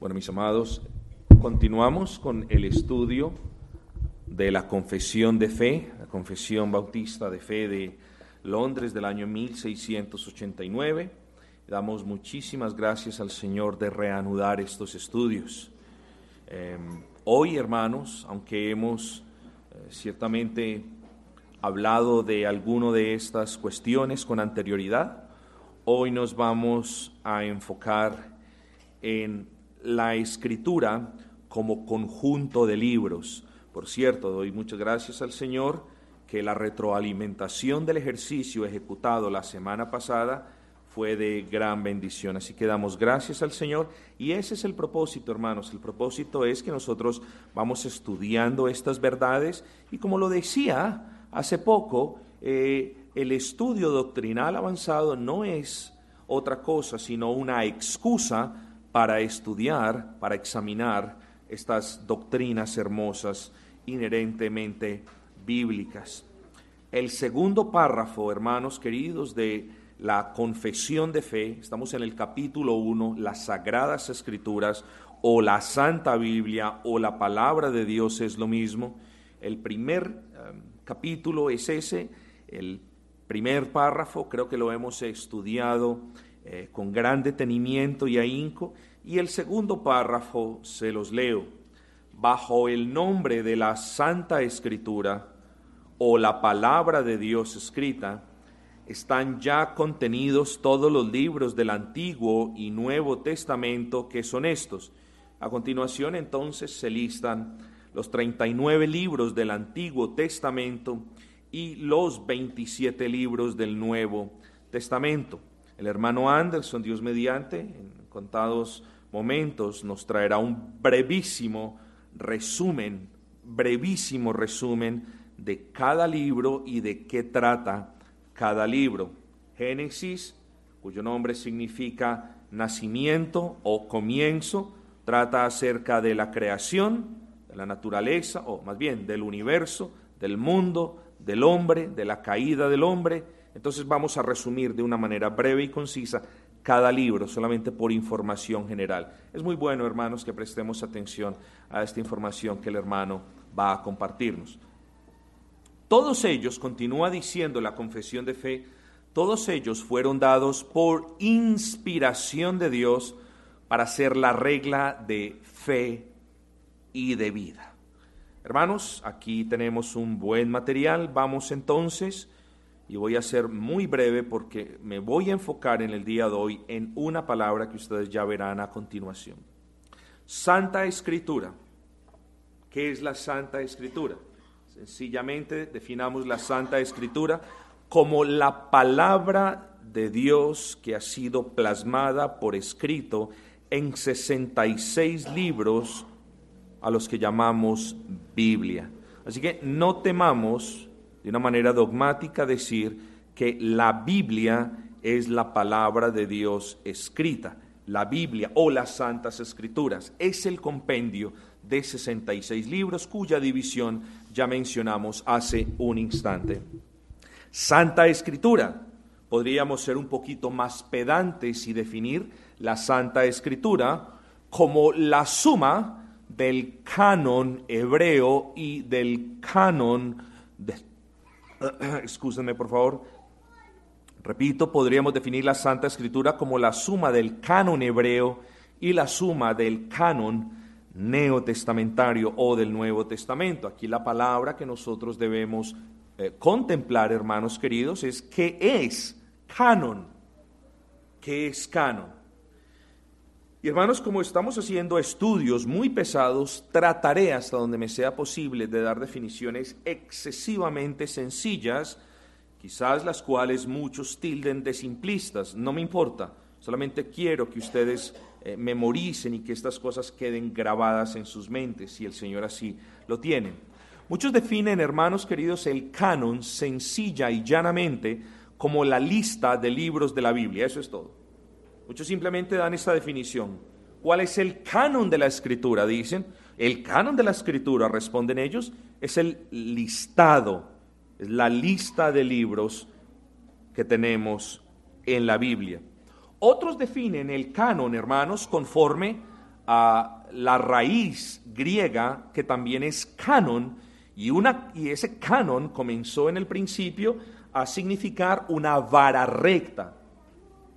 Bueno, mis amados, continuamos con el estudio de la confesión de fe, la confesión bautista de fe de Londres del año 1689. Damos muchísimas gracias al Señor de reanudar estos estudios. Em, hoy, hermanos, aunque hemos eh, ciertamente hablado de alguno de estas cuestiones con anterioridad, hoy nos vamos a enfocar en la escritura como conjunto de libros. Por cierto, doy muchas gracias al Señor que la retroalimentación del ejercicio ejecutado la semana pasada fue de gran bendición. Así que damos gracias al Señor y ese es el propósito, hermanos. El propósito es que nosotros vamos estudiando estas verdades y como lo decía hace poco, eh, el estudio doctrinal avanzado no es otra cosa sino una excusa para estudiar, para examinar estas doctrinas hermosas inherentemente bíblicas. El segundo párrafo, hermanos queridos, de la confesión de fe, estamos en el capítulo 1, las sagradas escrituras o la Santa Biblia o la palabra de Dios es lo mismo. El primer um, capítulo es ese, el primer párrafo, creo que lo hemos estudiado eh, con gran detenimiento y ahínco. Y el segundo párrafo se los leo. Bajo el nombre de la Santa Escritura o la palabra de Dios escrita, están ya contenidos todos los libros del Antiguo y Nuevo Testamento que son estos. A continuación entonces se listan los 39 libros del Antiguo Testamento y los 27 libros del Nuevo Testamento. El hermano Anderson, Dios mediante, en contados momentos nos traerá un brevísimo resumen, brevísimo resumen de cada libro y de qué trata cada libro. Génesis, cuyo nombre significa nacimiento o comienzo, trata acerca de la creación, de la naturaleza, o más bien del universo, del mundo, del hombre, de la caída del hombre, entonces vamos a resumir de una manera breve y concisa cada libro, solamente por información general. Es muy bueno, hermanos, que prestemos atención a esta información que el hermano va a compartirnos. Todos ellos, continúa diciendo la confesión de fe, todos ellos fueron dados por inspiración de Dios para ser la regla de fe y de vida. Hermanos, aquí tenemos un buen material. Vamos entonces y voy a ser muy breve porque me voy a enfocar en el día de hoy en una palabra que ustedes ya verán a continuación. Santa Escritura. ¿Qué es la Santa Escritura? Sencillamente definamos la Santa Escritura como la palabra de Dios que ha sido plasmada por escrito en 66 libros a los que llamamos Biblia. Así que no temamos de una manera dogmática decir que la Biblia es la palabra de Dios escrita. La Biblia o las Santas Escrituras es el compendio de 66 libros cuya división ya mencionamos hace un instante. Santa Escritura. Podríamos ser un poquito más pedantes y definir la Santa Escritura como la suma del canon hebreo y del canon de, Excúsenme, por favor. Repito, podríamos definir la Santa Escritura como la suma del canon hebreo y la suma del canon neotestamentario o del Nuevo Testamento. Aquí la palabra que nosotros debemos eh, contemplar, hermanos queridos, es qué es canon. ¿Qué es canon? Y hermanos, como estamos haciendo estudios muy pesados, trataré hasta donde me sea posible de dar definiciones excesivamente sencillas, quizás las cuales muchos tilden de simplistas, no me importa, solamente quiero que ustedes eh, memoricen y que estas cosas queden grabadas en sus mentes, si el Señor así lo tiene. Muchos definen, hermanos queridos, el canon sencilla y llanamente como la lista de libros de la Biblia, eso es todo. Muchos simplemente dan esta definición. ¿Cuál es el canon de la escritura? Dicen. El canon de la escritura, responden ellos, es el listado, es la lista de libros que tenemos en la Biblia. Otros definen el canon, hermanos, conforme a la raíz griega que también es canon, y, una, y ese canon comenzó en el principio a significar una vara recta.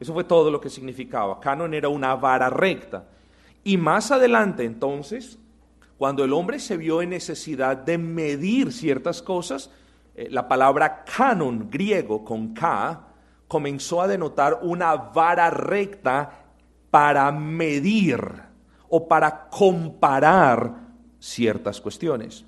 Eso fue todo lo que significaba. Canon era una vara recta. Y más adelante entonces, cuando el hombre se vio en necesidad de medir ciertas cosas, eh, la palabra canon griego con K comenzó a denotar una vara recta para medir o para comparar ciertas cuestiones.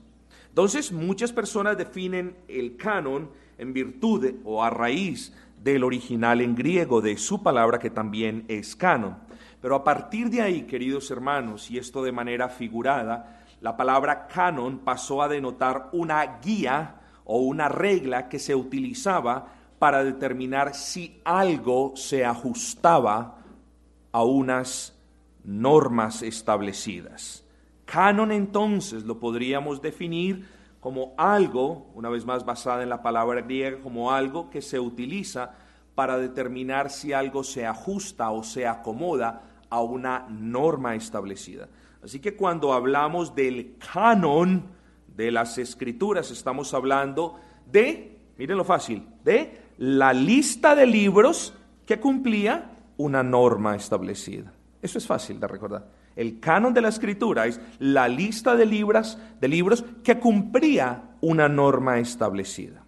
Entonces, muchas personas definen el canon en virtud o a raíz del original en griego de su palabra que también es canon. Pero a partir de ahí, queridos hermanos, y esto de manera figurada, la palabra canon pasó a denotar una guía o una regla que se utilizaba para determinar si algo se ajustaba a unas normas establecidas. Canon entonces lo podríamos definir como algo, una vez más basada en la palabra griega, como algo que se utiliza para determinar si algo se ajusta o se acomoda a una norma establecida. Así que cuando hablamos del canon de las escrituras, estamos hablando de, miren lo fácil, de la lista de libros que cumplía una norma establecida. Eso es fácil de recordar. El canon de la escritura es la lista de libros, de libros que cumplía una norma establecida.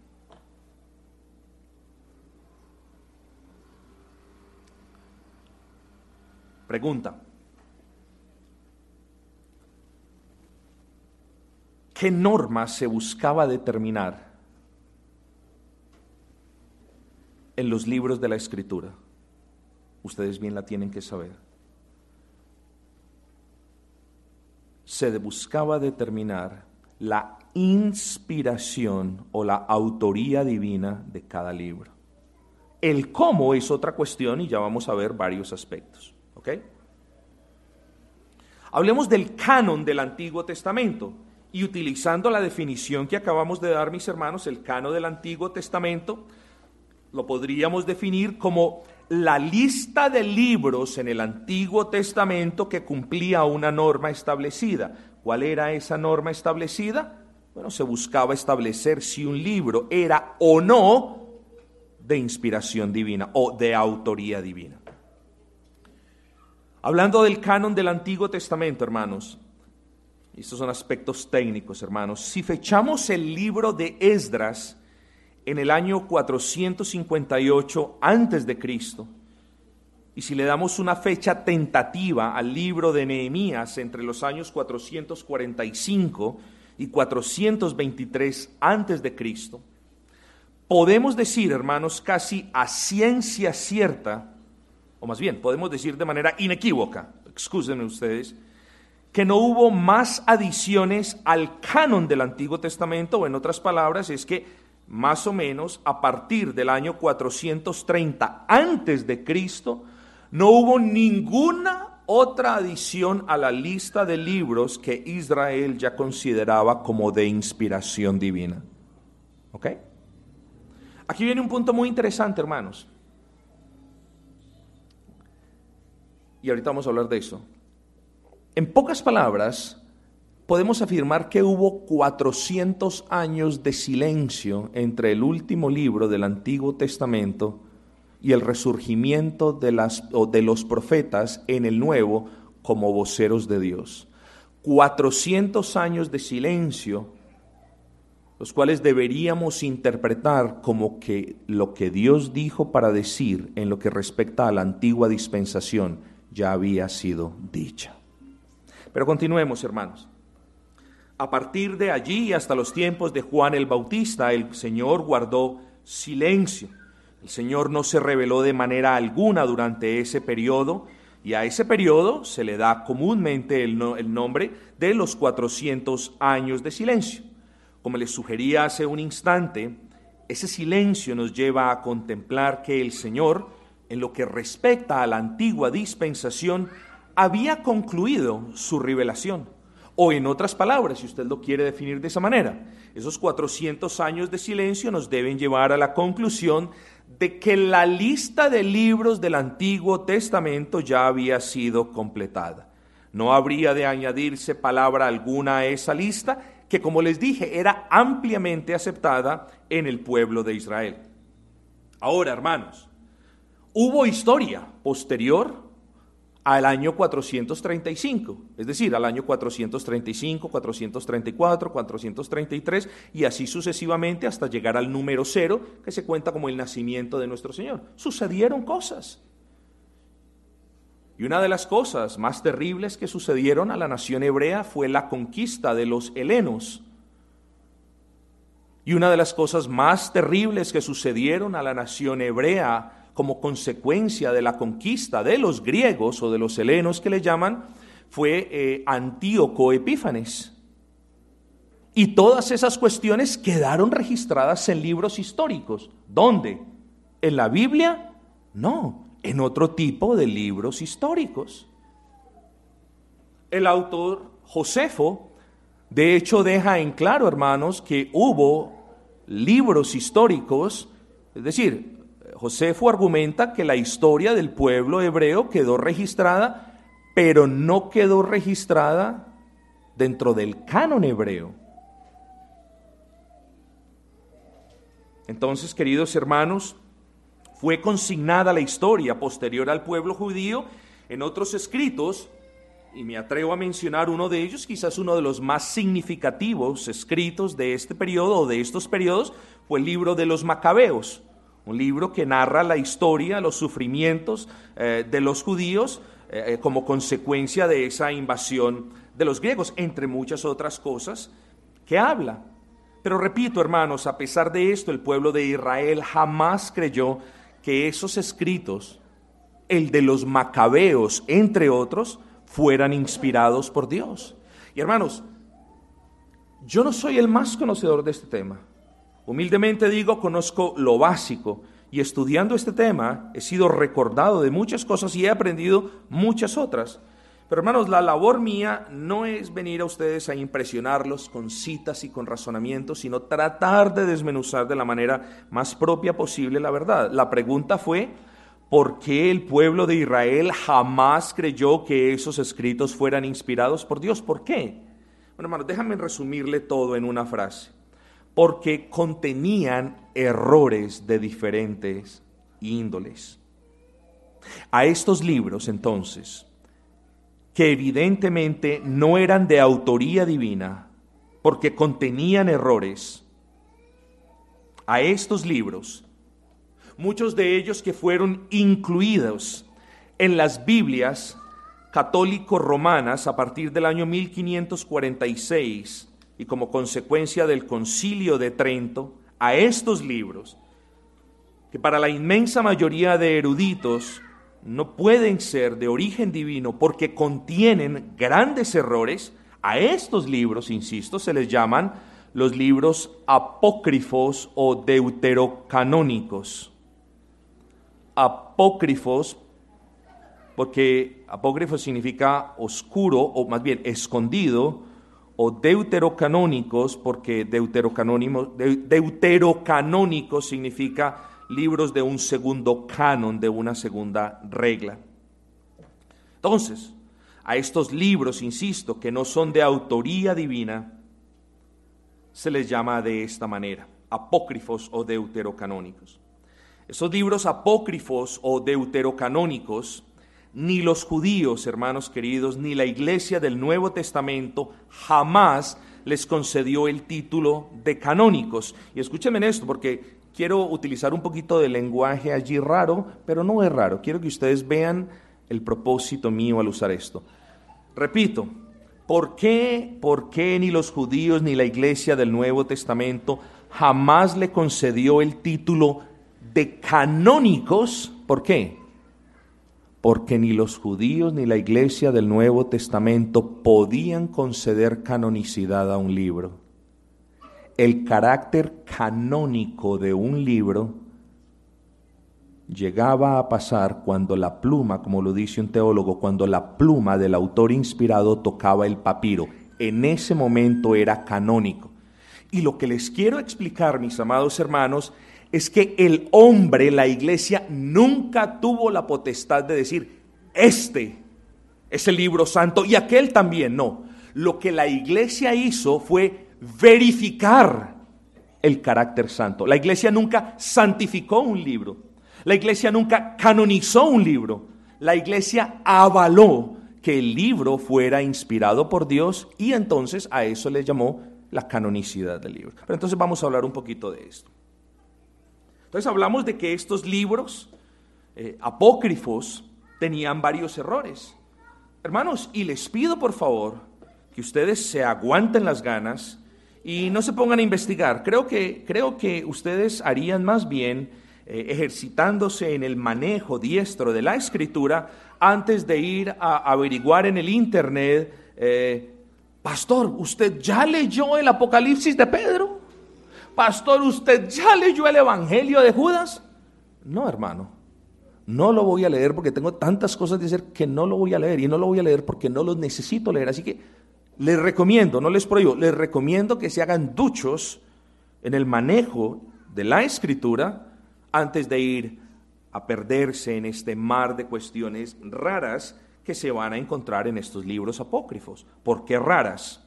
Pregunta. ¿Qué norma se buscaba determinar en los libros de la escritura? Ustedes bien la tienen que saber. Se buscaba determinar la inspiración o la autoría divina de cada libro. El cómo es otra cuestión y ya vamos a ver varios aspectos. Hablemos del canon del Antiguo Testamento y utilizando la definición que acabamos de dar, mis hermanos, el canon del Antiguo Testamento, lo podríamos definir como la lista de libros en el Antiguo Testamento que cumplía una norma establecida. ¿Cuál era esa norma establecida? Bueno, se buscaba establecer si un libro era o no de inspiración divina o de autoría divina. Hablando del canon del Antiguo Testamento, hermanos, estos son aspectos técnicos, hermanos. Si fechamos el libro de Esdras en el año 458 antes de Cristo, y si le damos una fecha tentativa al libro de Nehemías entre los años 445 y 423 antes de Cristo, podemos decir, hermanos, casi a ciencia cierta o más bien podemos decir de manera inequívoca, excúsenme ustedes, que no hubo más adiciones al canon del Antiguo Testamento, o en otras palabras, es que más o menos a partir del año 430 antes de Cristo, no hubo ninguna otra adición a la lista de libros que Israel ya consideraba como de inspiración divina. ¿Ok? Aquí viene un punto muy interesante, hermanos. y ahorita vamos a hablar de eso. En pocas palabras, podemos afirmar que hubo 400 años de silencio entre el último libro del Antiguo Testamento y el resurgimiento de, las, de los profetas en el Nuevo como voceros de Dios. 400 años de silencio, los cuales deberíamos interpretar como que lo que Dios dijo para decir en lo que respecta a la antigua dispensación ya había sido dicha. Pero continuemos, hermanos. A partir de allí hasta los tiempos de Juan el Bautista, el Señor guardó silencio. El Señor no se reveló de manera alguna durante ese periodo y a ese periodo se le da comúnmente el, el nombre de los 400 años de silencio. Como les sugería hace un instante, ese silencio nos lleva a contemplar que el Señor en lo que respecta a la antigua dispensación, había concluido su revelación. O en otras palabras, si usted lo quiere definir de esa manera, esos 400 años de silencio nos deben llevar a la conclusión de que la lista de libros del Antiguo Testamento ya había sido completada. No habría de añadirse palabra alguna a esa lista, que como les dije, era ampliamente aceptada en el pueblo de Israel. Ahora, hermanos, hubo historia posterior al año 435, es decir, al año 435, 434, 433 y así sucesivamente hasta llegar al número cero que se cuenta como el nacimiento de nuestro Señor. Sucedieron cosas. Y una de las cosas más terribles que sucedieron a la nación hebrea fue la conquista de los helenos. Y una de las cosas más terribles que sucedieron a la nación hebrea como consecuencia de la conquista de los griegos o de los helenos que le llaman, fue eh, Antíoco Epífanes. Y todas esas cuestiones quedaron registradas en libros históricos. ¿Dónde? ¿En la Biblia? No, en otro tipo de libros históricos. El autor Josefo, de hecho, deja en claro, hermanos, que hubo libros históricos, es decir, Josefo argumenta que la historia del pueblo hebreo quedó registrada, pero no quedó registrada dentro del canon hebreo. Entonces, queridos hermanos, fue consignada la historia posterior al pueblo judío en otros escritos, y me atrevo a mencionar uno de ellos, quizás uno de los más significativos escritos de este periodo o de estos periodos, fue el libro de los Macabeos un libro que narra la historia, los sufrimientos eh, de los judíos eh, eh, como consecuencia de esa invasión de los griegos, entre muchas otras cosas que habla. Pero repito, hermanos, a pesar de esto, el pueblo de Israel jamás creyó que esos escritos, el de los macabeos, entre otros, fueran inspirados por Dios. Y hermanos, yo no soy el más conocedor de este tema. Humildemente digo, conozco lo básico y estudiando este tema he sido recordado de muchas cosas y he aprendido muchas otras. Pero hermanos, la labor mía no es venir a ustedes a impresionarlos con citas y con razonamientos, sino tratar de desmenuzar de la manera más propia posible la verdad. La pregunta fue, ¿por qué el pueblo de Israel jamás creyó que esos escritos fueran inspirados por Dios? ¿Por qué? Bueno, hermanos, déjame resumirle todo en una frase porque contenían errores de diferentes índoles. A estos libros, entonces, que evidentemente no eran de autoría divina, porque contenían errores, a estos libros, muchos de ellos que fueron incluidos en las Biblias católico-romanas a partir del año 1546, y como consecuencia del concilio de Trento a estos libros, que para la inmensa mayoría de eruditos no pueden ser de origen divino porque contienen grandes errores, a estos libros, insisto, se les llaman los libros apócrifos o deuterocanónicos. Apócrifos, porque apócrifo significa oscuro o más bien escondido, o deuterocanónicos, porque deuterocanónico significa libros de un segundo canon, de una segunda regla. Entonces, a estos libros, insisto, que no son de autoría divina, se les llama de esta manera, apócrifos o deuterocanónicos. Esos libros apócrifos o deuterocanónicos ni los judíos, hermanos queridos, ni la iglesia del Nuevo Testamento jamás les concedió el título de canónicos. Y escúchenme en esto, porque quiero utilizar un poquito de lenguaje allí raro, pero no es raro. Quiero que ustedes vean el propósito mío al usar esto. Repito, ¿por qué, por qué ni los judíos ni la iglesia del Nuevo Testamento jamás le concedió el título de canónicos? ¿Por qué? Porque ni los judíos ni la iglesia del Nuevo Testamento podían conceder canonicidad a un libro. El carácter canónico de un libro llegaba a pasar cuando la pluma, como lo dice un teólogo, cuando la pluma del autor inspirado tocaba el papiro. En ese momento era canónico. Y lo que les quiero explicar, mis amados hermanos, es que el hombre, la iglesia, nunca tuvo la potestad de decir, este ese libro santo y aquel también, no. Lo que la iglesia hizo fue verificar el carácter santo. La iglesia nunca santificó un libro. La iglesia nunca canonizó un libro. La iglesia avaló que el libro fuera inspirado por Dios y entonces a eso le llamó la canonicidad del libro. Pero entonces vamos a hablar un poquito de esto. Entonces hablamos de que estos libros eh, apócrifos tenían varios errores. Hermanos, y les pido por favor que ustedes se aguanten las ganas y no se pongan a investigar. Creo que, creo que ustedes harían más bien eh, ejercitándose en el manejo diestro de la escritura antes de ir a averiguar en el internet, eh, pastor, ¿usted ya leyó el Apocalipsis de Pedro? Pastor, ¿usted ya leyó el Evangelio de Judas? No, hermano. No lo voy a leer porque tengo tantas cosas de hacer que no lo voy a leer y no lo voy a leer porque no lo necesito leer. Así que les recomiendo, no les prohíbo, les recomiendo que se hagan duchos en el manejo de la escritura antes de ir a perderse en este mar de cuestiones raras que se van a encontrar en estos libros apócrifos. ¿Por qué raras?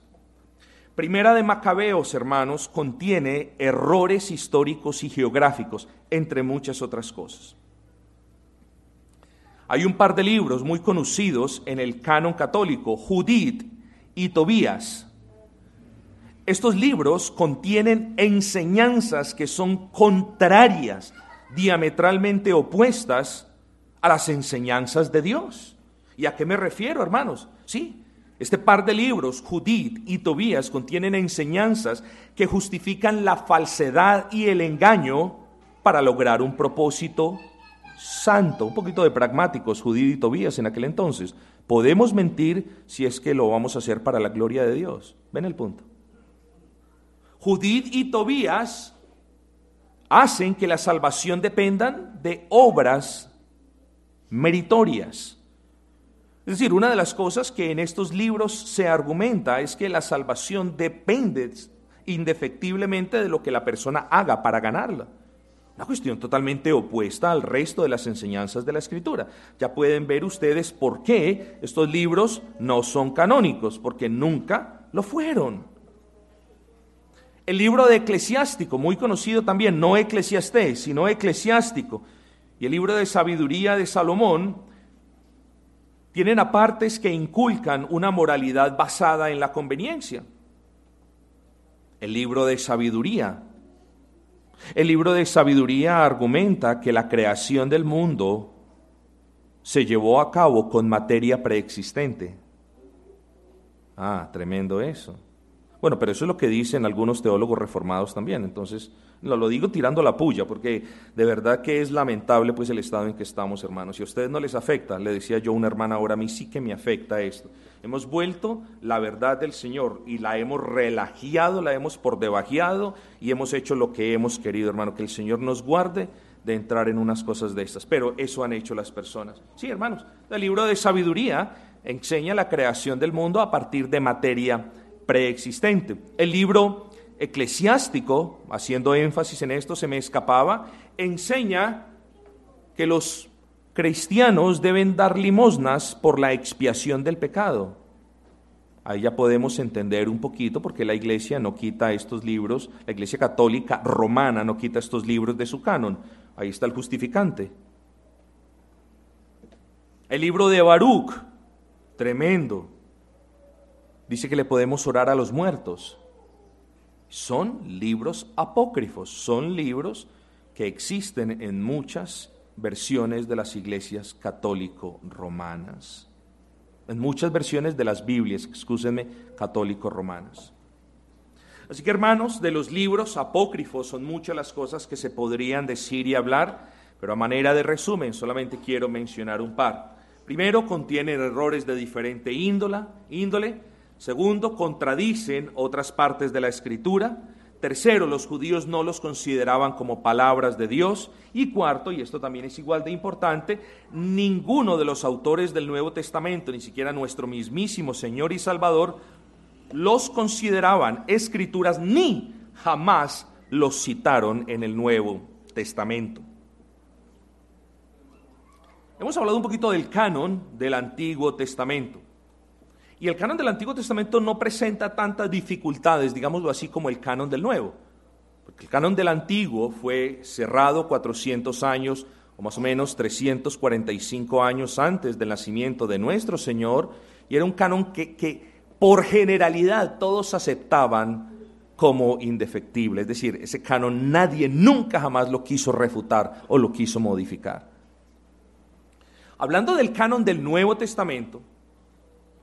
Primera de Macabeos, hermanos, contiene errores históricos y geográficos, entre muchas otras cosas. Hay un par de libros muy conocidos en el canon católico, Judith y Tobías. Estos libros contienen enseñanzas que son contrarias, diametralmente opuestas a las enseñanzas de Dios. ¿Y a qué me refiero, hermanos? Sí, este par de libros, Judith y Tobías, contienen enseñanzas que justifican la falsedad y el engaño para lograr un propósito santo, un poquito de pragmáticos, Judith y Tobías en aquel entonces. Podemos mentir si es que lo vamos a hacer para la gloria de Dios. ¿Ven el punto? Judith y Tobías hacen que la salvación dependan de obras meritorias. Es decir, una de las cosas que en estos libros se argumenta es que la salvación depende indefectiblemente de lo que la persona haga para ganarla. Una cuestión totalmente opuesta al resto de las enseñanzas de la Escritura. Ya pueden ver ustedes por qué estos libros no son canónicos, porque nunca lo fueron. El libro de Eclesiástico, muy conocido también, no Eclesiastés, sino Eclesiástico, y el libro de Sabiduría de Salomón, tienen apartes que inculcan una moralidad basada en la conveniencia. El libro de Sabiduría el libro de sabiduría argumenta que la creación del mundo se llevó a cabo con materia preexistente. Ah, tremendo eso. Bueno, pero eso es lo que dicen algunos teólogos reformados también. Entonces, no, lo digo tirando la puya, porque de verdad que es lamentable pues el estado en que estamos, hermanos. Si a ustedes no les afecta, le decía yo a una hermana ahora, a mí sí que me afecta esto. Hemos vuelto la verdad del Señor y la hemos relajiado, la hemos por debajeado y hemos hecho lo que hemos querido, hermano. Que el Señor nos guarde de entrar en unas cosas de estas. Pero eso han hecho las personas. Sí, hermanos, el libro de sabiduría enseña la creación del mundo a partir de materia preexistente. El libro eclesiástico, haciendo énfasis en esto, se me escapaba, enseña que los cristianos deben dar limosnas por la expiación del pecado. Ahí ya podemos entender un poquito porque la iglesia no quita estos libros, la iglesia católica romana no quita estos libros de su canon. Ahí está el justificante. El libro de Baruch, tremendo. Dice que le podemos orar a los muertos son libros apócrifos, son libros que existen en muchas versiones de las iglesias católico-romanas, en muchas versiones de las Biblias, excúsenme, católico-romanas. Así que hermanos, de los libros apócrifos son muchas las cosas que se podrían decir y hablar, pero a manera de resumen solamente quiero mencionar un par. Primero, contienen errores de diferente índole, índole Segundo, contradicen otras partes de la escritura. Tercero, los judíos no los consideraban como palabras de Dios. Y cuarto, y esto también es igual de importante, ninguno de los autores del Nuevo Testamento, ni siquiera nuestro mismísimo Señor y Salvador, los consideraban escrituras ni jamás los citaron en el Nuevo Testamento. Hemos hablado un poquito del canon del Antiguo Testamento. Y el canon del Antiguo Testamento no presenta tantas dificultades, digámoslo así, como el canon del Nuevo. Porque el canon del Antiguo fue cerrado 400 años o más o menos 345 años antes del nacimiento de nuestro Señor, y era un canon que, que por generalidad todos aceptaban como indefectible. Es decir, ese canon nadie nunca jamás lo quiso refutar o lo quiso modificar. Hablando del canon del Nuevo Testamento,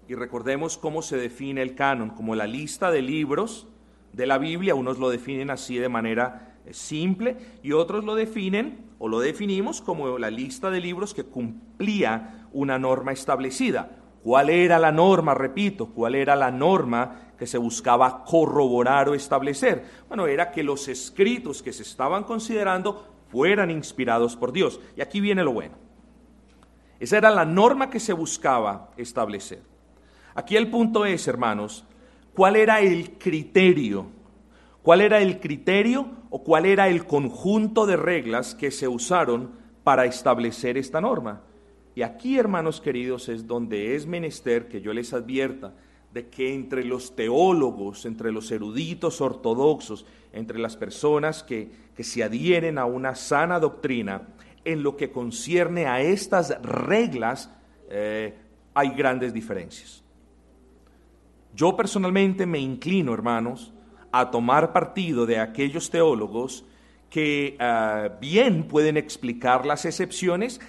y recordemos cómo se define el canon, como la lista de libros de la Biblia, unos lo definen así de manera eh, simple y otros lo definen o lo definimos como la lista de libros que cumplía una norma establecida. ¿Cuál era la norma? Repito, ¿cuál era la norma que se buscaba corroborar o establecer? Bueno, era que los escritos que se estaban considerando fueran inspirados por Dios. Y aquí viene lo bueno. Esa era la norma que se buscaba establecer. Aquí el punto es, hermanos, ¿cuál era el criterio? ¿Cuál era el criterio o cuál era el conjunto de reglas que se usaron para establecer esta norma? Y aquí, hermanos queridos, es donde es menester que yo les advierta de que entre los teólogos, entre los eruditos ortodoxos, entre las personas que, que se adhieren a una sana doctrina, en lo que concierne a estas reglas eh, hay grandes diferencias. Yo personalmente me inclino, hermanos, a tomar partido de aquellos teólogos que eh, bien pueden explicar las excepciones,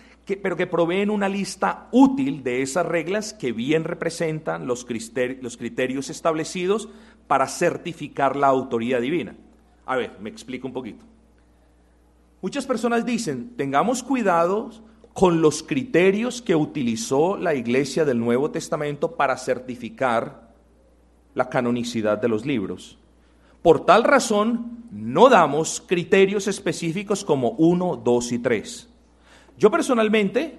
pero que proveen una lista útil de esas reglas que bien representan los criterios establecidos para certificar la autoría divina. A ver, me explico un poquito. Muchas personas dicen, tengamos cuidado con los criterios que utilizó la iglesia del Nuevo Testamento para certificar la canonicidad de los libros. Por tal razón, no damos criterios específicos como 1, 2 y 3. Yo personalmente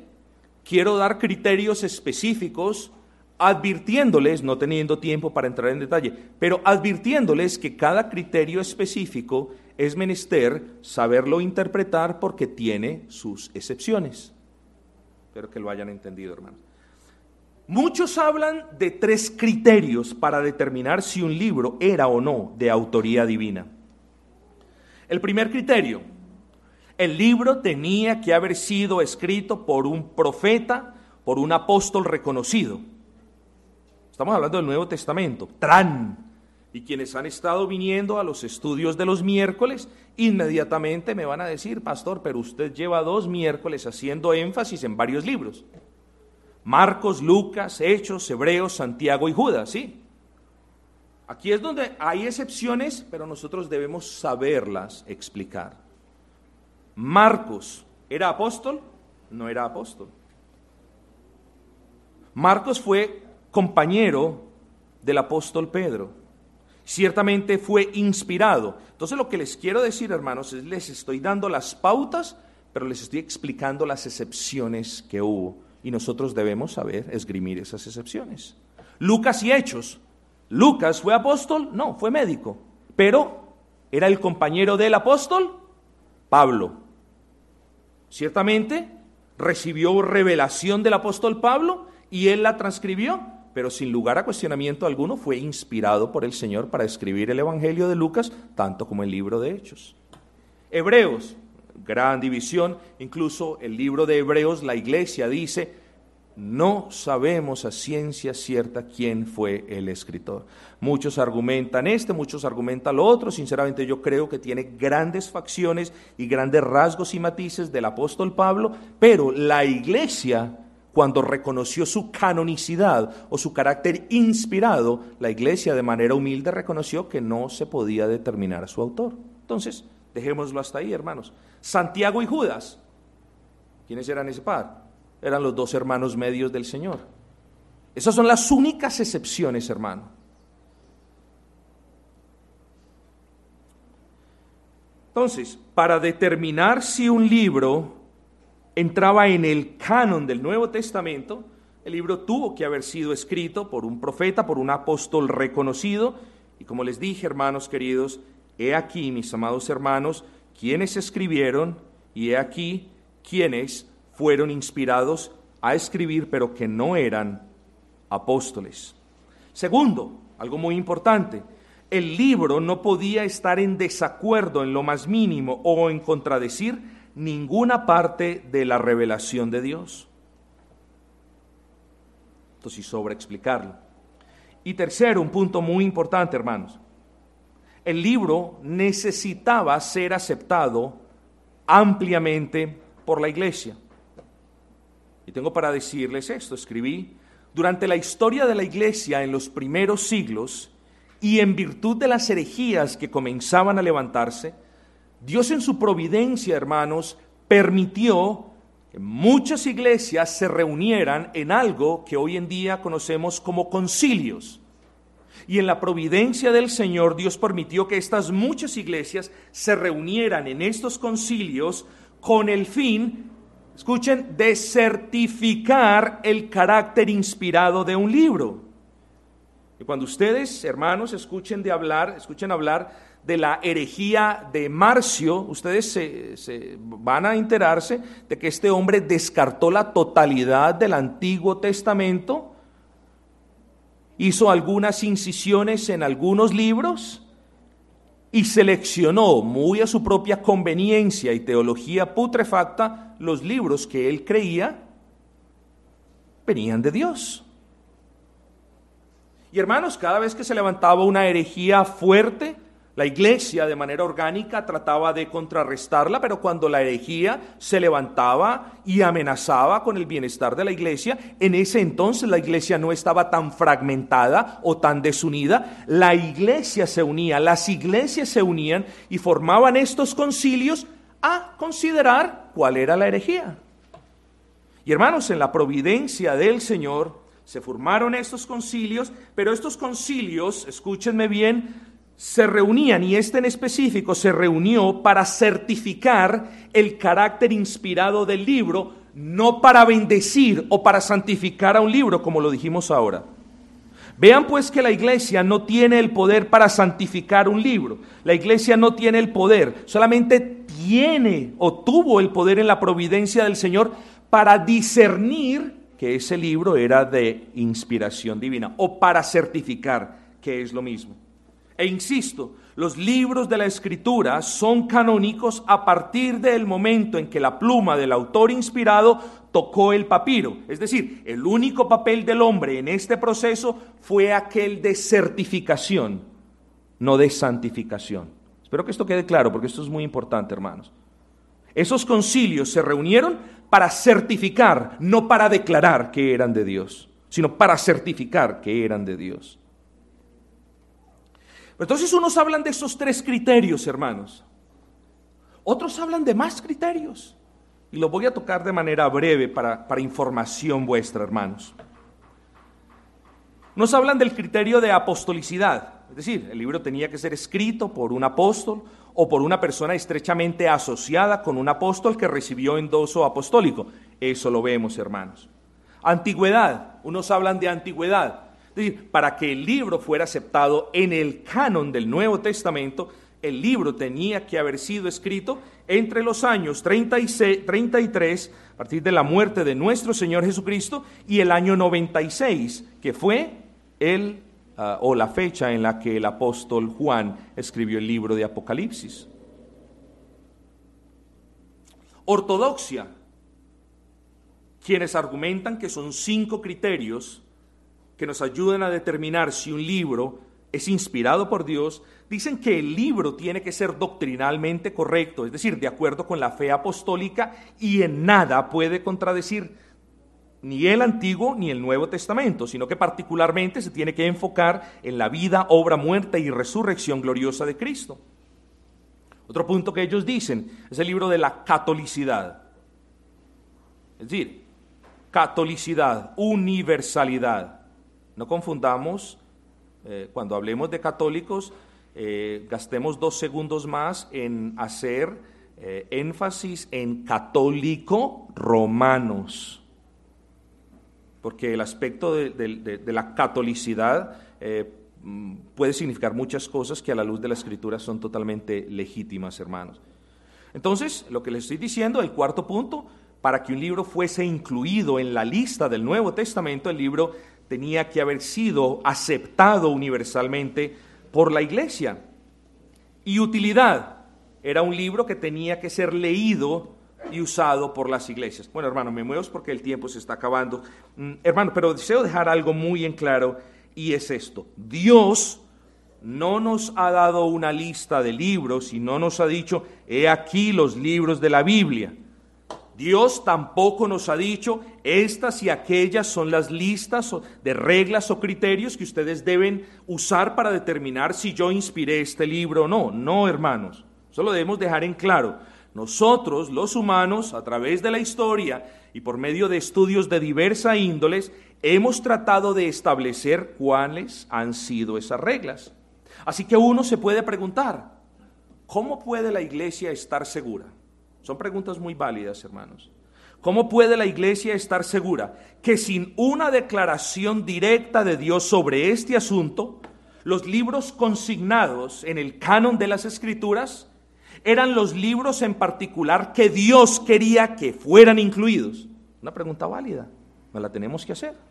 quiero dar criterios específicos advirtiéndoles, no teniendo tiempo para entrar en detalle, pero advirtiéndoles que cada criterio específico es menester saberlo interpretar porque tiene sus excepciones. Espero que lo hayan entendido, hermanos. Muchos hablan de tres criterios para determinar si un libro era o no de autoría divina. El primer criterio, el libro tenía que haber sido escrito por un profeta, por un apóstol reconocido. Estamos hablando del Nuevo Testamento. Tran, y quienes han estado viniendo a los estudios de los miércoles, inmediatamente me van a decir, pastor, pero usted lleva dos miércoles haciendo énfasis en varios libros. Marcos, Lucas, Hechos, Hebreos, Santiago y Judas, ¿sí? Aquí es donde hay excepciones, pero nosotros debemos saberlas explicar. Marcos, ¿era apóstol? No era apóstol. Marcos fue compañero del apóstol Pedro ciertamente fue inspirado. Entonces lo que les quiero decir, hermanos, es les estoy dando las pautas, pero les estoy explicando las excepciones que hubo. Y nosotros debemos saber esgrimir esas excepciones. Lucas y Hechos. Lucas fue apóstol, no, fue médico. Pero era el compañero del apóstol Pablo. Ciertamente recibió revelación del apóstol Pablo y él la transcribió, pero sin lugar a cuestionamiento alguno fue inspirado por el Señor para escribir el Evangelio de Lucas, tanto como el libro de Hechos. Hebreos, gran división, incluso el libro de Hebreos, la iglesia dice, no sabemos a ciencia cierta quién fue el escritor. Muchos argumentan este, muchos argumentan lo otro. Sinceramente yo creo que tiene grandes facciones y grandes rasgos y matices del apóstol Pablo, pero la iglesia cuando reconoció su canonicidad o su carácter inspirado, la iglesia de manera humilde reconoció que no se podía determinar a su autor. Entonces, dejémoslo hasta ahí, hermanos. Santiago y Judas, ¿quiénes eran ese par? Eran los dos hermanos medios del Señor. Esas son las únicas excepciones, hermano. Entonces, para determinar si un libro entraba en el canon del Nuevo Testamento, el libro tuvo que haber sido escrito por un profeta, por un apóstol reconocido, y como les dije, hermanos queridos, he aquí, mis amados hermanos, quienes escribieron, y he aquí quienes fueron inspirados a escribir, pero que no eran apóstoles. Segundo, algo muy importante, el libro no podía estar en desacuerdo en lo más mínimo o en contradecir ninguna parte de la revelación de Dios. Entonces, sobra explicarlo. Y tercero, un punto muy importante, hermanos. El libro necesitaba ser aceptado ampliamente por la iglesia. Y tengo para decirles esto, escribí, durante la historia de la iglesia en los primeros siglos y en virtud de las herejías que comenzaban a levantarse, Dios en su providencia, hermanos, permitió que muchas iglesias se reunieran en algo que hoy en día conocemos como concilios. Y en la providencia del Señor, Dios permitió que estas muchas iglesias se reunieran en estos concilios con el fin escuchen, de certificar el carácter inspirado de un libro. Y cuando ustedes, hermanos, escuchen de hablar, escuchen hablar de la herejía de Marcio, ustedes se, van a enterarse de que este hombre descartó la totalidad del Antiguo Testamento, hizo algunas incisiones en algunos libros y seleccionó muy a su propia conveniencia y teología putrefacta los libros que él creía venían de Dios. Y hermanos, cada vez que se levantaba una herejía fuerte, la iglesia de manera orgánica trataba de contrarrestarla, pero cuando la herejía se levantaba y amenazaba con el bienestar de la iglesia, en ese entonces la iglesia no estaba tan fragmentada o tan desunida, la iglesia se unía, las iglesias se unían y formaban estos concilios a considerar cuál era la herejía. Y hermanos, en la providencia del Señor se formaron estos concilios, pero estos concilios, escúchenme bien, se reunían, y este en específico se reunió para certificar el carácter inspirado del libro, no para bendecir o para santificar a un libro, como lo dijimos ahora. Vean pues que la iglesia no tiene el poder para santificar un libro. La iglesia no tiene el poder, solamente tiene o tuvo el poder en la providencia del Señor para discernir que ese libro era de inspiración divina o para certificar que es lo mismo. E insisto, los libros de la escritura son canónicos a partir del momento en que la pluma del autor inspirado tocó el papiro. Es decir, el único papel del hombre en este proceso fue aquel de certificación, no de santificación. Espero que esto quede claro porque esto es muy importante, hermanos. Esos concilios se reunieron para certificar, no para declarar que eran de Dios, sino para certificar que eran de Dios. Entonces unos hablan de esos tres criterios, hermanos. Otros hablan de más criterios. Y lo voy a tocar de manera breve para, para información vuestra, hermanos. Nos hablan del criterio de apostolicidad, es decir, el libro tenía que ser escrito por un apóstol o por una persona estrechamente asociada con un apóstol que recibió endoso apostólico. Eso lo vemos, hermanos. Antigüedad, unos hablan de antigüedad para que el libro fuera aceptado en el canon del Nuevo Testamento, el libro tenía que haber sido escrito entre los años 36, 33, a partir de la muerte de nuestro Señor Jesucristo, y el año 96, que fue el ah, o la fecha en la que el apóstol Juan escribió el libro de Apocalipsis. Ortodoxia, quienes argumentan que son cinco criterios que nos ayudan a determinar si un libro es inspirado por Dios, dicen que el libro tiene que ser doctrinalmente correcto, es decir, de acuerdo con la fe apostólica y en nada puede contradecir ni el Antiguo ni el Nuevo Testamento, sino que particularmente se tiene que enfocar en la vida, obra, muerte y resurrección gloriosa de Cristo. Otro punto que ellos dicen es el libro de la catolicidad. Es decir, catolicidad, universalidad. No confundamos, eh, cuando hablemos de católicos, eh, gastemos dos segundos más en hacer eh, énfasis en católico romanos, porque el aspecto de, la catolicidad mm, puede significar muchas cosas que a la luz de la escritura son totalmente legítimas, hermanos. Entonces, lo que les estoy diciendo, el cuarto punto, para que un libro fuese incluido en la lista del Nuevo Testamento, el libro tenía que haber sido aceptado universalmente por la iglesia. Y utilidad, era un libro que tenía que ser leído y usado por las iglesias. Bueno, hermano, me muevo porque el tiempo se está acabando. Mm, hermano, pero deseo dejar algo muy en claro y es esto. Dios no nos ha dado una lista de libros y no nos ha dicho, he aquí los libros de la Biblia. Dios tampoco nos ha dicho, estas y aquellas son las listas de reglas o criterios que ustedes deben usar para determinar si yo inspiré este libro o no. No, hermanos. Eso lo debemos dejar en claro. Nosotros, los humanos, a través de la historia y por medio de estudios de diversa índoles, hemos tratado de establecer cuáles han sido esas reglas. Así que uno se puede preguntar, ¿cómo puede la iglesia estar segura? Son preguntas muy válidas, hermanos. ¿Cómo puede la iglesia estar segura que sin una declaración directa de Dios sobre este asunto, los libros consignados en el canon de las escrituras eran los libros en particular que Dios quería que fueran incluidos? Una pregunta válida, nos la tenemos que hacer.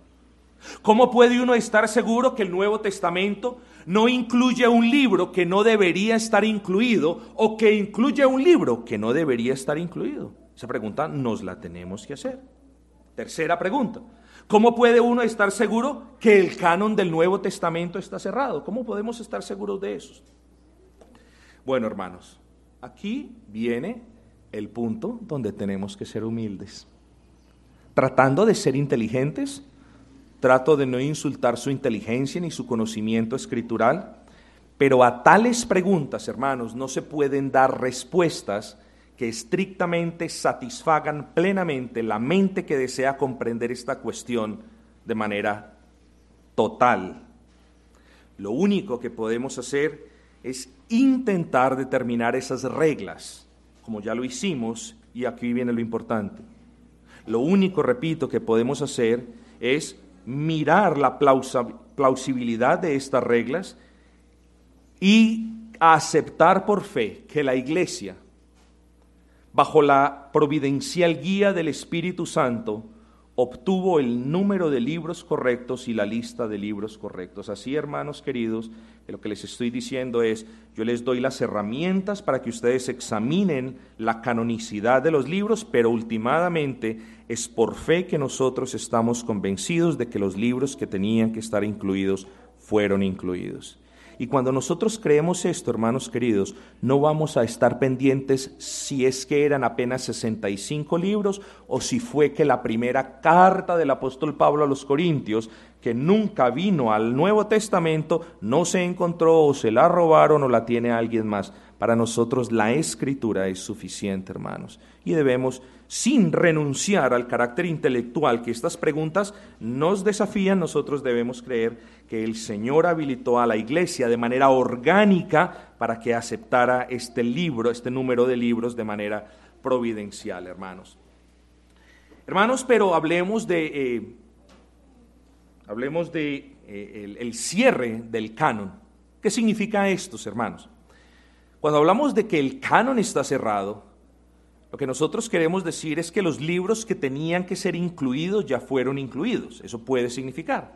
¿Cómo puede uno estar seguro que el Nuevo Testamento no incluye un libro que no debería estar incluido o que incluye un libro que no debería estar incluido? Esa pregunta nos la tenemos que hacer. Tercera pregunta. ¿Cómo puede uno estar seguro que el canon del Nuevo Testamento está cerrado? ¿Cómo podemos estar seguros de eso? Bueno, hermanos, aquí viene el punto donde tenemos que ser humildes. Tratando de ser inteligentes, Trato de no insultar su inteligencia ni su conocimiento escritural, pero a tales preguntas, hermanos, no se pueden dar respuestas que estrictamente satisfagan plenamente la mente que desea comprender esta cuestión de manera total. Lo único que podemos hacer es intentar determinar esas reglas, como ya lo hicimos, y aquí viene lo importante. Lo único, repito, que podemos hacer es mirar la plausibilidad de estas reglas y aceptar por fe que la iglesia, bajo la providencial guía del Espíritu Santo, obtuvo el número de libros correctos y la lista de libros correctos. Así, hermanos queridos, lo que les estoy diciendo es, yo les doy las herramientas para que ustedes examinen la canonicidad de los libros, pero últimamente es por fe que nosotros estamos convencidos de que los libros que tenían que estar incluidos fueron incluidos. Y cuando nosotros creemos esto, hermanos queridos, no vamos a estar pendientes si es que eran apenas 65 libros o si fue que la primera carta del apóstol Pablo a los Corintios, que nunca vino al Nuevo Testamento, no se encontró o se la robaron o la tiene alguien más. Para nosotros la escritura es suficiente, hermanos, y debemos sin renunciar al carácter intelectual que estas preguntas nos desafían, nosotros debemos creer que el Señor habilitó a la iglesia de manera orgánica para que aceptara este libro, este número de libros de manera providencial, hermanos. Hermanos, pero hablemos de, eh, hablemos de eh, el cierre del canon. ¿Qué significa esto, hermanos? Cuando hablamos de que el canon está cerrado, lo que nosotros queremos decir es que los libros que tenían que ser incluidos ya fueron incluidos. Eso puede significar.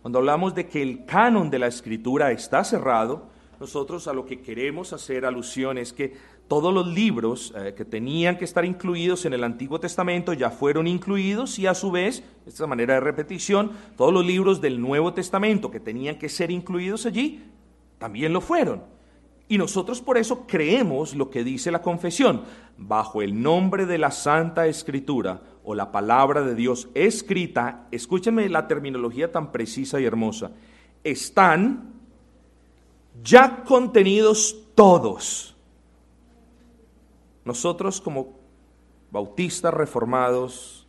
Cuando hablamos de que el canon de la escritura está cerrado, nosotros a lo que queremos hacer alusión es que todos los libros eh, que tenían que estar incluidos en el Antiguo Testamento ya fueron incluidos y a su vez, esta manera de repetición, todos los libros del Nuevo Testamento que tenían que ser incluidos allí, también lo fueron. Y nosotros por eso creemos lo que dice la confesión. Bajo el nombre de la Santa Escritura o la palabra de Dios escrita, escúchenme la terminología tan precisa y hermosa, están ya contenidos todos. Nosotros como bautistas reformados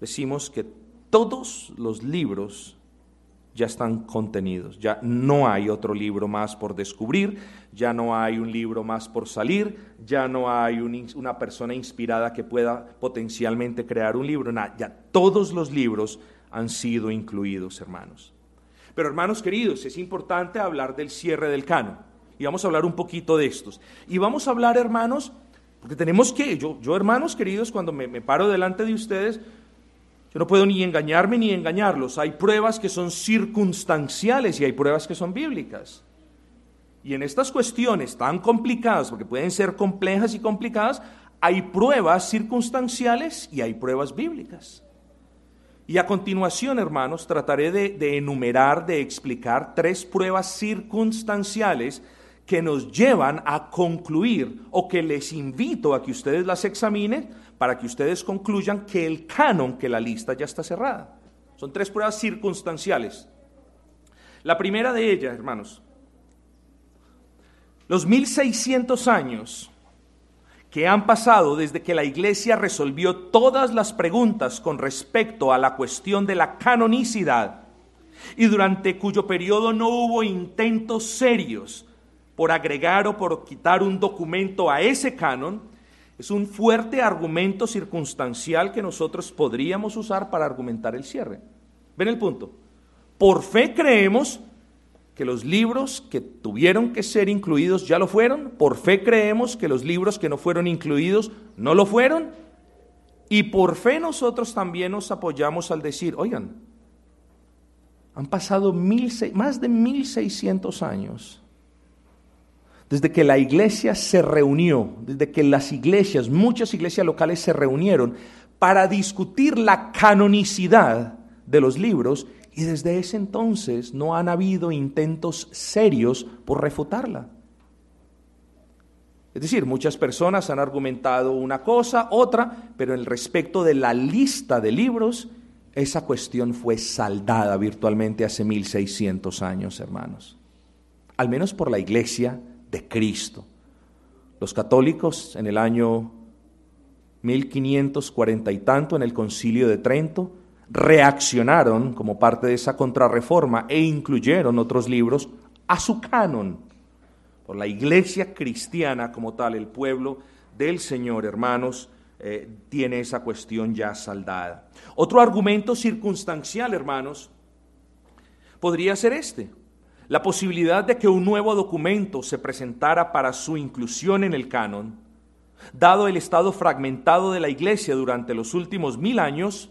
decimos que todos los libros ya están contenidos, ya no hay otro libro más por descubrir, ya no hay un libro más por salir, ya no hay una persona inspirada que pueda potencialmente crear un libro, ya todos los libros han sido incluidos, hermanos. Pero hermanos queridos, es importante hablar del cierre del canon y vamos a hablar un poquito de estos. Y vamos a hablar, hermanos, Porque tenemos que, yo, yo hermanos queridos, cuando me paro delante de ustedes, yo no puedo ni engañarme ni engañarlos. Hay pruebas que son circunstanciales y hay pruebas que son bíblicas. Y en estas cuestiones tan complicadas, porque pueden ser complejas y complicadas, hay pruebas circunstanciales y hay pruebas bíblicas. Y a continuación, hermanos, trataré de, enumerar, de explicar tres pruebas circunstanciales que nos llevan a concluir o que les invito a que ustedes las examinen para que ustedes concluyan que el canon, que la lista ya está cerrada. Son tres pruebas circunstanciales. La primera de ellas, hermanos, los 1600 años que han pasado desde que la Iglesia resolvió todas las preguntas con respecto a la cuestión de la canonicidad y durante cuyo periodo no hubo intentos serios por agregar o por quitar un documento a ese canon, es un fuerte argumento circunstancial que nosotros podríamos usar para argumentar el cierre. ¿Ven el punto? Por fe creemos que los libros que tuvieron que ser incluidos ya lo fueron, por fe creemos que los libros que no fueron incluidos no lo fueron, y por fe nosotros también nos apoyamos al decir, oigan, han pasado mil, más de 1600 años desde que la iglesia se reunió, desde que las iglesias, muchas iglesias locales se reunieron para discutir la canonicidad de los libros y desde ese entonces no han habido intentos serios por refutarla. Es decir, muchas personas han argumentado una cosa, otra, pero en respecto de la lista de libros, esa cuestión fue saldada virtualmente hace 1600 años, hermanos. Al menos por la iglesia de Cristo. Los católicos en el año 1540 y tanto, en el concilio de Trento, reaccionaron como parte de esa contrarreforma e incluyeron otros libros a su canon. Por la iglesia cristiana como tal, el pueblo del Señor, hermanos, eh, tiene esa cuestión ya saldada. Otro argumento circunstancial, hermanos, podría ser este. La posibilidad de que un nuevo documento se presentara para su inclusión en el canon, dado el estado fragmentado de la iglesia durante los últimos mil años,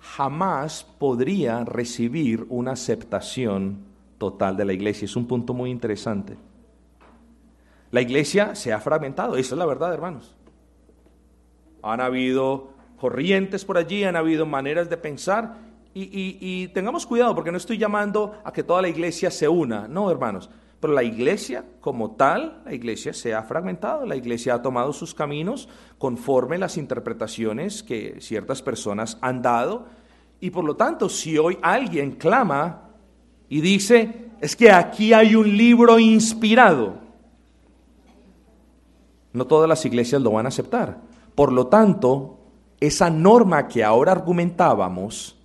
jamás podría recibir una aceptación total de la iglesia. Es un punto muy interesante. La iglesia se ha fragmentado, esa es la verdad, hermanos. Han habido corrientes por allí, han habido maneras de pensar y, tengamos cuidado porque no estoy llamando a que toda la iglesia se una, no, hermanos. Pero la iglesia como tal, la iglesia se ha fragmentado, la iglesia ha tomado sus caminos conforme las interpretaciones que ciertas personas han dado. Y por lo tanto, si hoy alguien clama y dice, es que aquí hay un libro inspirado, no todas las iglesias lo van a aceptar. Por lo tanto, esa norma que ahora argumentábamos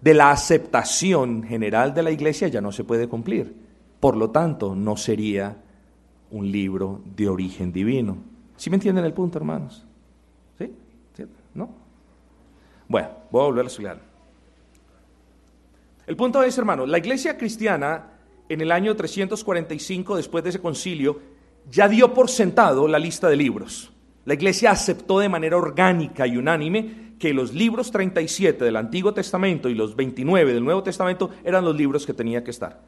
de la aceptación general de la iglesia ya no se puede cumplir. Por lo tanto, no sería un libro de origen divino. ¿Sí me entienden el punto, hermanos? ¿Sí? ¿No? Bueno, voy a volver a explicar. El punto es, hermanos, la iglesia cristiana en el año 345, después de ese concilio, ya dio por sentado la lista de libros. La iglesia aceptó de manera orgánica y unánime que los libros 37 del Antiguo Testamento y los 29 del Nuevo Testamento eran los libros que tenía que estar.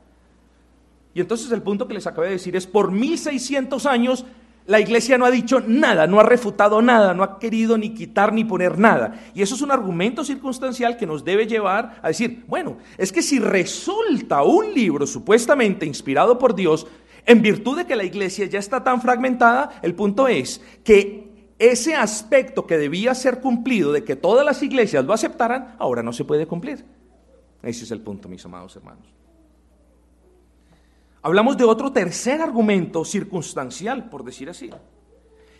Y entonces el punto que les acabé de decir es, por 1600 años la iglesia no ha dicho nada, no ha refutado nada, no ha querido ni quitar ni poner nada. Y eso es un argumento circunstancial que nos debe llevar a decir, bueno, es que si resulta un libro supuestamente inspirado por Dios, en virtud de que la iglesia ya está tan fragmentada, el punto es que ese aspecto que debía ser cumplido de que todas las iglesias lo aceptaran, ahora no se puede cumplir. Ese es el punto, mis amados hermanos. Hablamos de otro tercer argumento circunstancial, por decir así.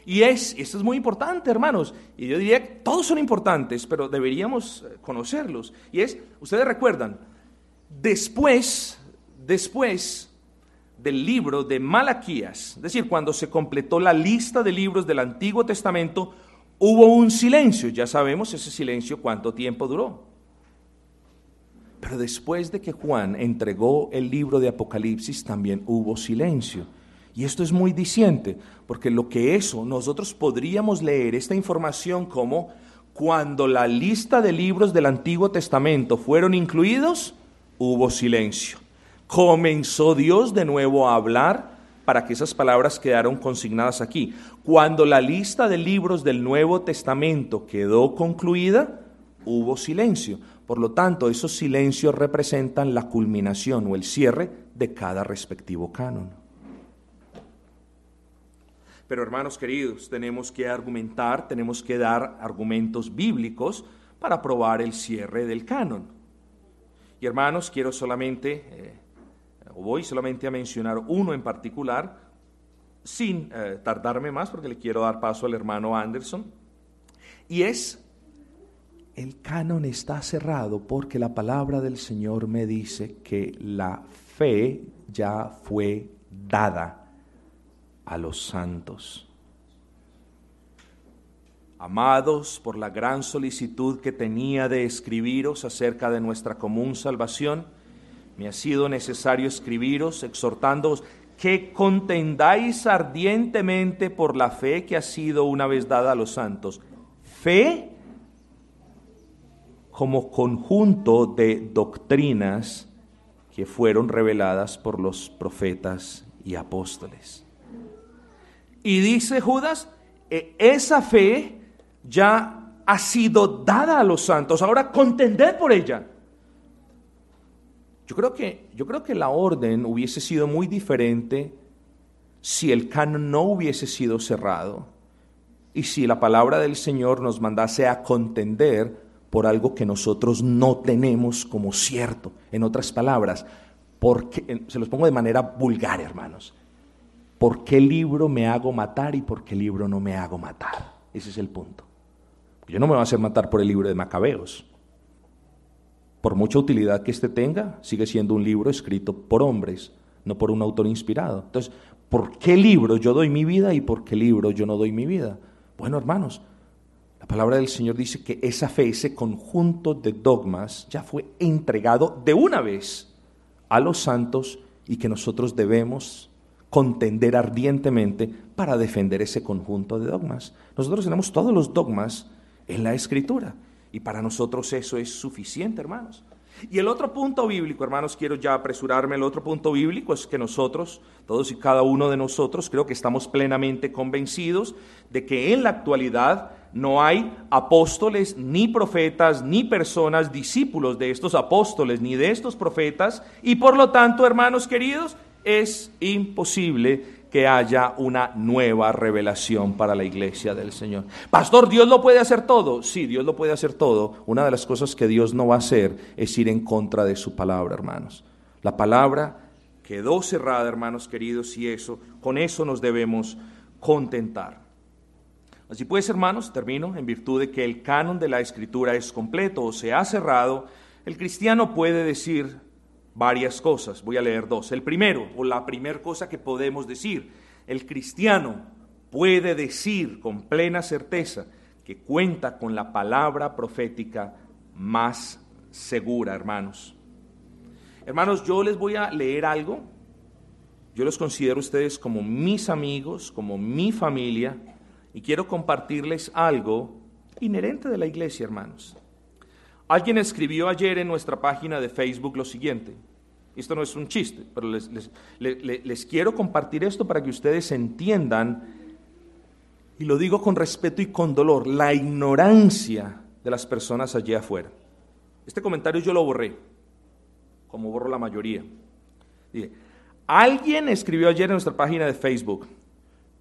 Y es, esto es muy importante, hermanos, y yo diría que todos son importantes, pero deberíamos eh, conocerlos. Y es, ustedes recuerdan, después, después del libro de Malaquías, es decir, cuando se completó la lista de libros del Antiguo Testamento, hubo un silencio. Ya sabemos ese silencio cuánto tiempo duró. Pero después de que Juan entregó el libro de Apocalipsis, también hubo silencio. Y esto es muy diciente, porque lo que eso nosotros podríamos leer esta información como cuando la lista de libros del Antiguo Testamento fueron incluidos, hubo silencio. Comenzó Dios de nuevo a hablar para que esas palabras quedaron consignadas aquí. Cuando la lista de libros del Nuevo Testamento quedó concluida, hubo silencio. Por lo tanto, esos silencios representan la culminación o el cierre de cada respectivo canon. Pero hermanos queridos, tenemos que argumentar, tenemos que dar argumentos bíblicos para probar el cierre del canon. Y hermanos, quiero solamente, eh, voy solamente a mencionar uno en particular, sin eh, tardarme más, porque le quiero dar paso al hermano Anderson, y es, el canon está cerrado porque la palabra del Señor me dice que la fe ya fue dada a los santos. Amados, por la gran solicitud que tenía de escribiros acerca de nuestra común salvación, me ha sido necesario escribiros exhortándoos que contendáis ardientemente por la fe que ha sido una vez dada a los santos. Fe como conjunto de doctrinas que fueron reveladas por los profetas y apóstoles. Y dice Judas, e, esa fe ya ha sido dada a los santos, ahora contended por ella. Yo creo que, yo creo que la orden hubiese sido muy diferente si el canon no hubiese sido cerrado y si la palabra del Señor nos mandase a contender por algo que nosotros no tenemos como cierto. En otras palabras, porque, se los pongo de manera vulgar, hermanos. ¿Por qué libro me hago matar y por qué libro no me hago matar? Ese es el punto. Yo no me voy a hacer matar por el libro de Macabeos. Por mucha utilidad que éste tenga, sigue siendo un libro escrito por hombres, no por un autor inspirado. Entonces, ¿por qué libro yo doy mi vida y por qué libro yo no doy mi vida? Bueno, hermanos, la palabra del Señor dice que esa fe, ese conjunto de dogmas, ya fue entregado de una vez a los santos y que nosotros debemos contender ardientemente para defender ese conjunto de dogmas. Nosotros tenemos todos los dogmas en la escritura y para nosotros eso es suficiente, hermanos. Y el otro punto bíblico, hermanos, quiero ya apresurarme, el otro punto bíblico es que nosotros, todos y cada uno de nosotros, creo que estamos plenamente convencidos de que en la actualidad no hay apóstoles, ni profetas, ni personas discípulos de estos apóstoles, ni de estos profetas, y por lo tanto, hermanos queridos, es imposible que haya una nueva revelación para la iglesia del Señor. Pastor, ¿Dios lo puede hacer todo? Sí, Dios lo puede hacer todo. Una de las cosas que Dios no va a hacer es ir en contra de su palabra, hermanos. La palabra quedó cerrada, hermanos queridos, y eso, con eso nos debemos contentar. Así pues, hermanos, termino, en virtud de que el canon de la escritura es completo o se ha cerrado, el cristiano puede decir, varias cosas. Voy a leer dos. El primero, o la primera cosa que podemos decir, el cristiano puede decir con plena certeza que cuenta con la palabra profética más segura, hermanos. Hermanos, yo les voy a leer algo. Yo los considero ustedes como mis amigos, como mi familia, y quiero compartirles algo inherente de la iglesia, hermanos. Alguien escribió ayer en nuestra página de Facebook lo siguiente. Esto no es un chiste, pero les, les, quiero compartir esto para que ustedes entiendan, y lo digo con respeto y con dolor, la ignorancia de las personas allí afuera. Este comentario yo lo borré, como borro la mayoría. alguien escribió ayer en nuestra página de Facebook,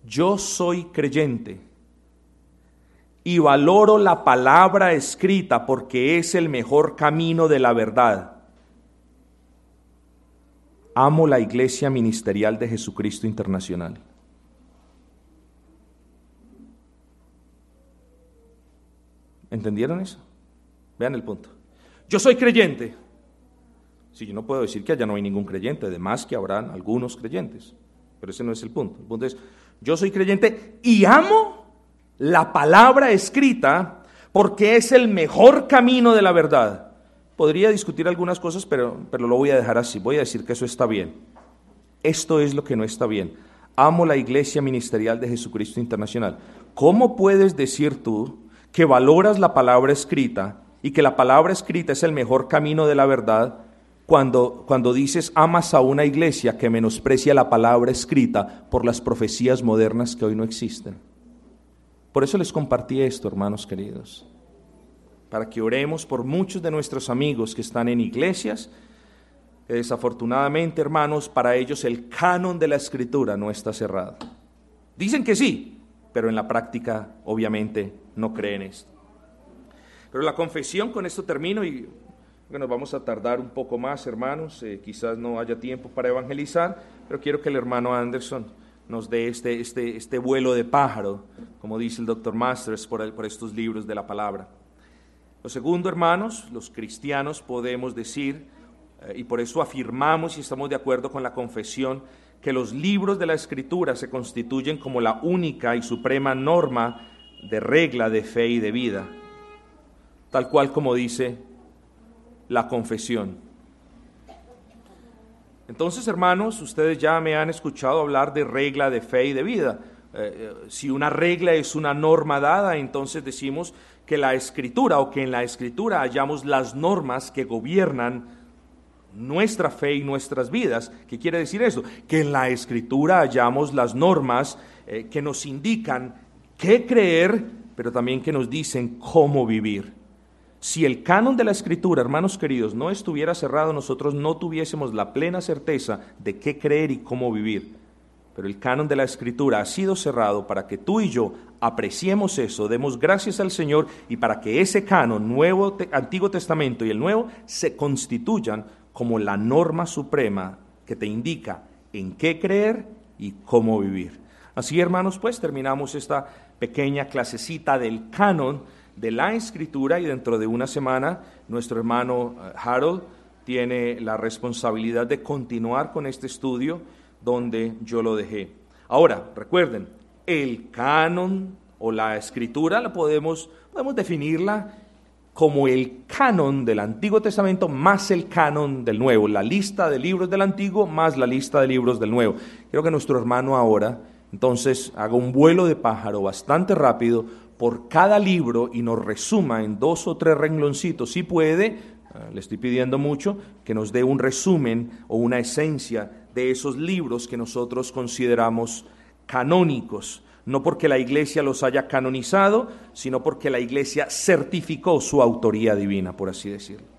yo soy creyente y valoro la palabra escrita porque es el mejor camino de la verdad. Amo la Iglesia Ministerial de Jesucristo Internacional. ¿Entendieron eso? Vean el punto. Yo soy creyente. Si yo no puedo decir que allá no hay ningún creyente, además que habrán algunos creyentes. Pero ese no es el punto. El punto es, yo soy creyente y amo la palabra escrita porque es el mejor camino de la verdad. Podría discutir algunas cosas, pero, pero lo voy a dejar así. Voy a decir que eso está bien. Esto es lo que no está bien. amo la Iglesia Ministerial de Jesucristo Internacional. ¿Cómo puedes decir tú que valoras la palabra escrita y que la palabra escrita es el mejor camino de la verdad cuando, cuando dices amas a una iglesia que menosprecia la palabra escrita por las profecías modernas que hoy no existen? Por eso les compartí esto, hermanos queridos, para que oremos por muchos de nuestros amigos que están en iglesias desafortunadamente, hermanos, para ellos el canon de la escritura no está cerrado. Dicen que sí, pero en la práctica obviamente no creen esto. Pero la confesión, con esto termino y nos vamos a tardar un poco más, hermanos, eh, quizás no haya tiempo para evangelizar, pero quiero que el hermano Anderson nos dé este, este, este vuelo de pájaro, como dice el doctor Masters, por, por estos libros de la palabra. Lo segundo, hermanos, los cristianos podemos decir, eh, y por eso afirmamos y estamos de acuerdo con la confesión que los libros de la Escritura se constituyen como la única y suprema norma de regla de fe y de vida, tal cual como dice la confesión. Entonces, hermanos, ustedes ya me han escuchado hablar de regla de fe y de vida. Eh, eh, si una regla es una norma dada, entonces decimos que la escritura o que en la escritura hallamos las normas que gobiernan nuestra fe y nuestras vidas. ¿Qué quiere decir eso? Que en la escritura hallamos las normas eh, que nos indican qué creer, pero también que nos dicen cómo vivir. Si el canon de la escritura, hermanos queridos, no estuviera cerrado, nosotros no tuviésemos la plena certeza de qué creer y cómo vivir. Pero el canon de la escritura ha sido cerrado para que tú y yo apreciemos eso, demos gracias al Señor y para que ese canon, Nuevo, Antiguo Testamento y el Nuevo, se constituyan como la norma suprema que te indica en qué creer y cómo vivir. Así, hermanos, pues terminamos esta pequeña clasecita del canon de la escritura y dentro de una semana nuestro hermano eh, Harold tiene la responsabilidad de continuar con este estudio donde yo lo dejé. Ahora, recuerden, el canon o la escritura la podemos, podemos definirla como el canon del Antiguo Testamento más el canon del Nuevo, la lista de libros del Antiguo más la lista de libros del Nuevo. Quiero que nuestro hermano ahora, entonces, haga un vuelo de pájaro bastante rápido por cada libro y nos resuma en dos o tres rengloncitos, si puede, eh, le estoy pidiendo mucho, que nos dé un resumen o una esencia de esos libros que nosotros consideramos canónicos no porque la iglesia los haya canonizado, sino porque la iglesia certificó su autoría divina, por así decirlo.